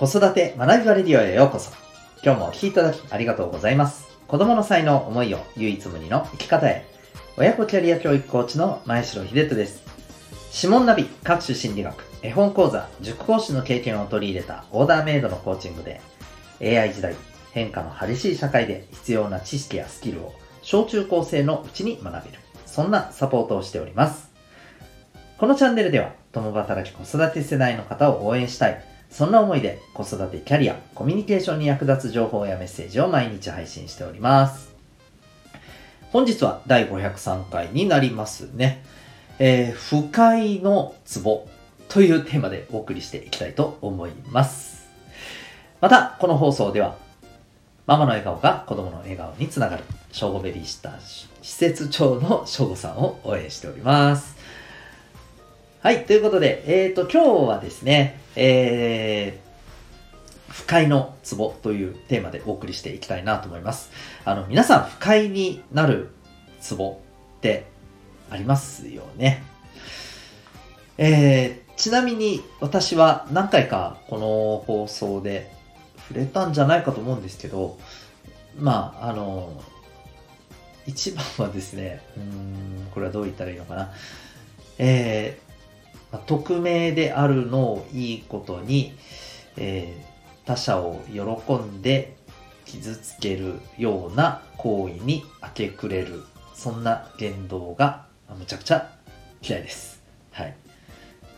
子育て学びバレディオへようこそ。今日もお聴きいただきありがとうございます。子供の才能、思いを唯一無二の生き方へ。親子キャリア教育コーチの前城秀人です。指紋ナビ、各種心理学、絵本講座、塾講師の経験を取り入れたオーダーメイドのコーチングで、AI 時代、変化の激しい社会で必要な知識やスキルを小中高生のうちに学べる。そんなサポートをしております。このチャンネルでは、共働き子育て世代の方を応援したい。そんな思いで子育てキャリア、コミュニケーションに役立つ情報やメッセージを毎日配信しております。本日は第503回になりますね。えー、不快のツボというテーマでお送りしていきたいと思います。また、この放送では、ママの笑顔が子供の笑顔につながる、ショーゴベリーシッタ施設長のショーゴさんを応援しております。はい、ということで、えっ、ー、と、今日はですね、えー、不快のツボというテーマでお送りしていきたいなと思います。あの、皆さん不快になるツボってありますよね？えー、ちなみに私は何回かこの放送で触れたんじゃないかと思うんですけど、まあ、あの、一番はですね、うん、これはどう言ったらいいのかな？えー、匿名であるのをいいことに、えー、他者を喜んで傷つけるような行為に明け暮れるそんな言動がむちゃくちゃ嫌いです。はい。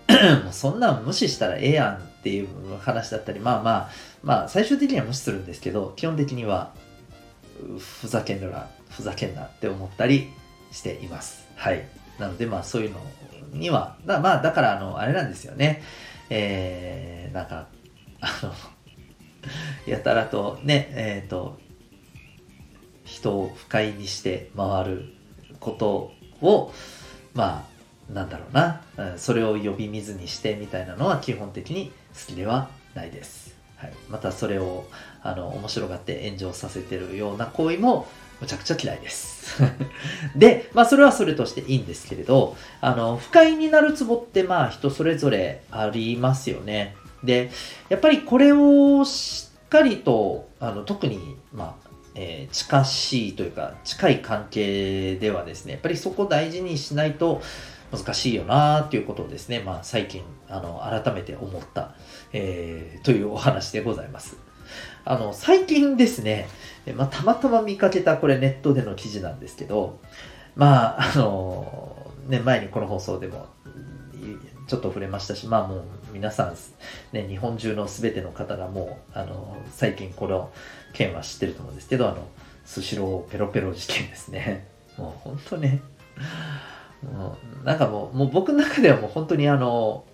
もうそんなん無視したらええやんっていう話だったり、まあまあ、まあ最終的には無視するんですけど、基本的にはふざけんなら、ふざけんなって思ったりしています。はい。なのでまあそういうのには、だまあだからあの、あれなんですよね。えー、なんか、あの、やたらとね、えっ、ー、と、人を不快にして回ることを、まあ、なんだろうな、それを呼び水にしてみたいなのは基本的に好きではないです。はい、またそれをあの面白がって炎上させてるような行為もむちゃくちゃ嫌いです。で、まあそれはそれとしていいんですけれど、あの、不快になるツボってまあ人それぞれありますよね。で、やっぱりこれをしっかりと、あの特に、まあ、えー、近しいというか近い関係ではですねやっぱりそこを大事にしないと難しいよなっていうことをですね、まあ、最近あの改めて思った、えー、というお話でございますあの最近ですね、まあ、たまたま見かけたこれネットでの記事なんですけどまああのね前にこの放送でもちょっと触れましたし、まあもう皆さん、ね、日本中の全ての方がもう、あの、最近この件は知ってると思うんですけど、あの、スシローペロペロ事件ですね。もう本当ね、もうなんかもう、もう僕の中ではもう本当にあの、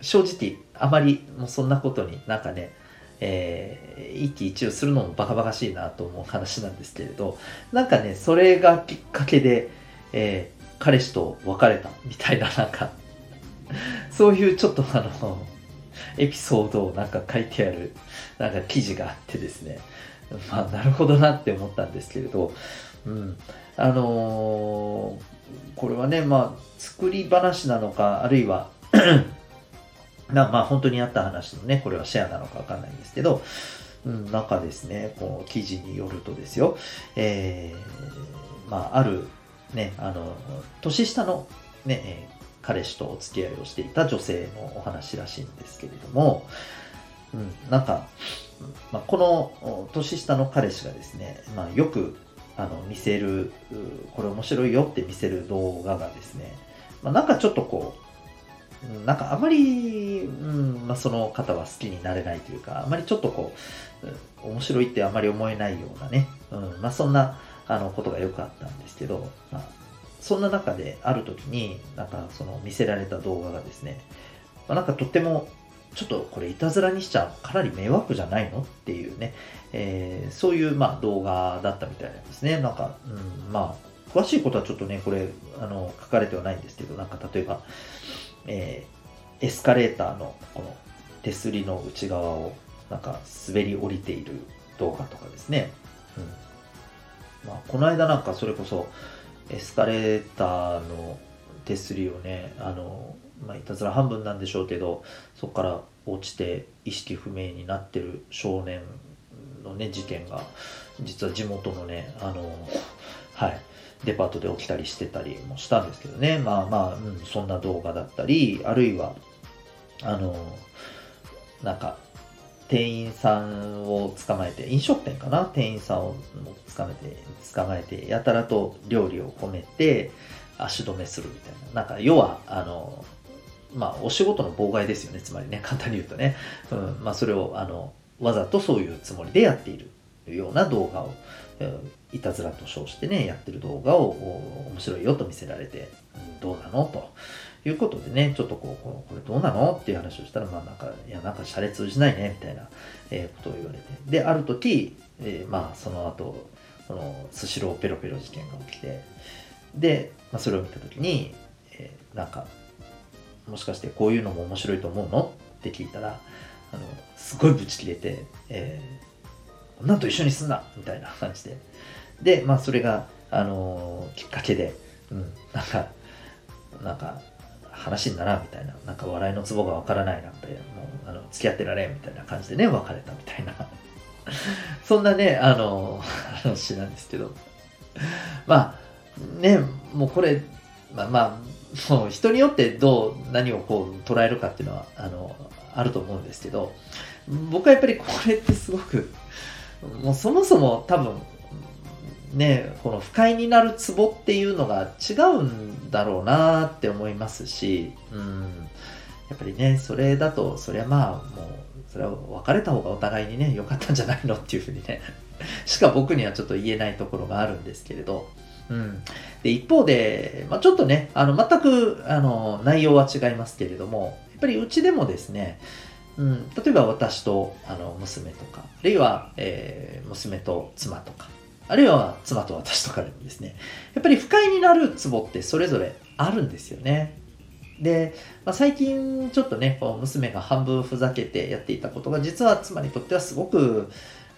正直、あまりもうそんなことになんかね、えー、一喜一憂するのもバカバカしいなと思う話なんですけれど、なんかね、それがきっかけで、えー、彼氏と別れたみたいななんか、そういうちょっとあの、エピソードをなんか書いてある、なんか記事があってですね。まあ、なるほどなって思ったんですけれど、うん。あのー、これはね、まあ、作り話なのか、あるいは なまあ、本当にあった話のね、これはシェアなのかわかんないんですけど、うん、なんかですね、こう、記事によるとですよ、えー、まあ、ある、ね、あの、年下のね、彼氏とお付き合いをしていた女性のお話らしいんですけれども、うん、なんか、まあ、この年下の彼氏がですね、まあ、よくあの見せる、これ面白いよって見せる動画がですね、まあ、なんかちょっとこう、なんかあまり、うんまあ、その方は好きになれないというか、あまりちょっとこう、面白いってあまり思えないようなね、うんまあ、そんなあのことがよくあったんですけど、まあそんな中である時に、なんかその見せられた動画がですね、まあ、なんかとっても、ちょっとこれいたずらにしちゃかなり迷惑じゃないの？っていうね、えー、そういうまあ動画だったみたいなんですね。なんか、うん、まあ、詳しいことはちょっとね、これ、あの、書かれてはないんですけど、なんか例えば、えー、エスカレーターのこの手すりの内側をなんか滑り降りている動画とかですね。うん。まあ、この間なんかそれこそ、エスカレーターの手すりをね、あの、まあ、いたずら半分なんでしょうけどそこから落ちて意識不明になってる少年のね事件が実は地元のねあのはいデパートで起きたりしてたりもしたんですけどね。まあまあ、うん、そんな動画だったりあるいはあのなんか店員さんを捕まえて飲食店かな？店員さんを捕まえて捕まえてやたらと料理を込めて足止めするみたいな。なんか要はあのまあお仕事の妨害ですよね。つまりね簡単に言うとね、うんまあ、それをあのわざとそういうつもりでやっているような動画をいたずらと称してねやってる動画を面白いよと見せられて、うん、どうなの？ということでねちょっとこうこれどうなの？っていう話をしたらまあなんかいやなんかシャレ通じないねみたいな、えことを言われて。である時、えー、まあその後このスシローペロペロ事件が起きてで、まあ、それを見た時に、えー、なんかもしかしてこういうのも面白いと思うの？って聞いたらあのすごいブチ切れて、えー、なんと一緒にすんな！みたいな感じで。でまあそれがあのー、きっかけで、うん、なんかなんか話にならんみたいな。なんか笑いのツボがわからないなんてもうあの付き合ってられんみたいな感じでね別れたみたいな。そんなねあの話なんですけど。まあねもうこれまあまあもう人によってどう何をこう捉えるかっていうのはあのあると思うんですけど僕はやっぱりこれってすごくもうそもそも多分ね、この不快になるツボっていうのが違うんだろうなって思いますし、うん、やっぱりね、それだと、そりゃまあ、もう、それは別れた方がお互いにね、良かったんじゃないのっていうふうにね、しか僕にはちょっと言えないところがあるんですけれど、うん。で、一方で、まあ、ちょっとね、あの、全く、あの、内容は違いますけれども、やっぱりうちでもですね、うん、例えば私とあの娘とか、あるいは、えー、娘と妻とか、あるいは妻と私とかでもですね、やっぱり不快になるツボってそれぞれあるんですよね。で、まあ、最近ちょっとね、こう娘が半分ふざけてやっていたことが実は妻にとってはすごく、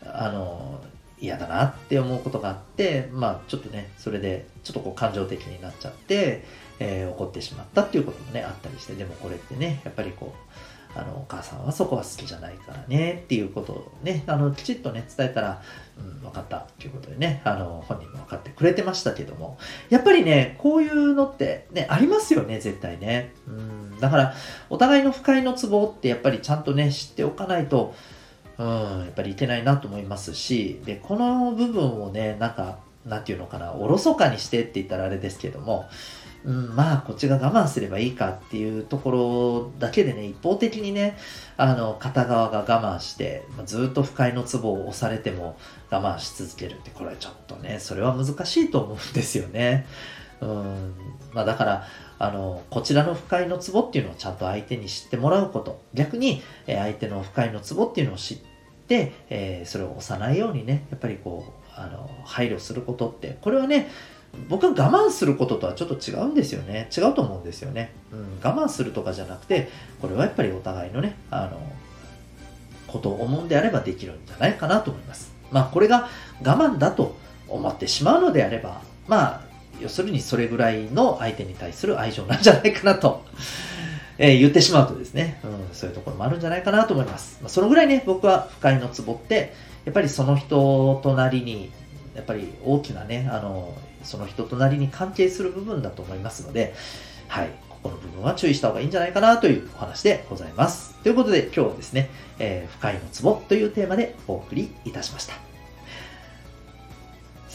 あの、嫌だなって思うことがあって、まあちょっとね、それでちょっとこう感情的になっちゃって、えー、怒ってしまったっていうこともね、あったりして、でもこれってね、やっぱりこう、あの、お母さんはそこは好きじゃないからね、っていうことをね、あの、きちっとね、伝えたら、うん、分かったっていうことでね、あの、本人も分かってくれてましたけども、やっぱりね、こういうのってね、ありますよね、絶対ね。うん、だから、お互いの不快のツボってやっぱりちゃんとね、知っておかないと、うん、やっぱりいけないなと思いますし、で、この部分をね、なんか、なんていうのかな、おろそかにしてって言ったらあれですけども、うん、まあこっちが我慢すればいいかっていうところだけでね一方的にねあの片側が我慢して、ずっと不快のツボを押されても我慢し続けるってこれはちょっとねそれは難しいと思うんですよね。うんまあ、だからあのこちらの不快のツボっていうのをちゃんと相手に知ってもらうこと逆に、え相手の不快のツボっていうのを知って、え、それを押さないようにねやっぱりこうあの配慮することってこれはね僕は我慢することとはちょっと違うんですよね。違うと思うんですよね。うん、我慢するとかじゃなくて、これはやっぱりお互いのね、あの、ことを思うんであればできるんじゃないかなと思います。まあ、これが我慢だと思ってしまうのであれば、まあ、要するにそれぐらいの相手に対する愛情なんじゃないかなと、えー、言ってしまうとですね、うん、そういうところもあるんじゃないかなと思います。まあ、そのぐらいね、僕は不快のツボって、やっぱりその人となりに、やっぱり大きなね、あの、その人となりに関係する部分だと思いますので、はい、ここの部分は注意した方がいいんじゃないかなというお話でございます。ということで今日はですね、えー、不快のツボというテーマでお送りいたしました。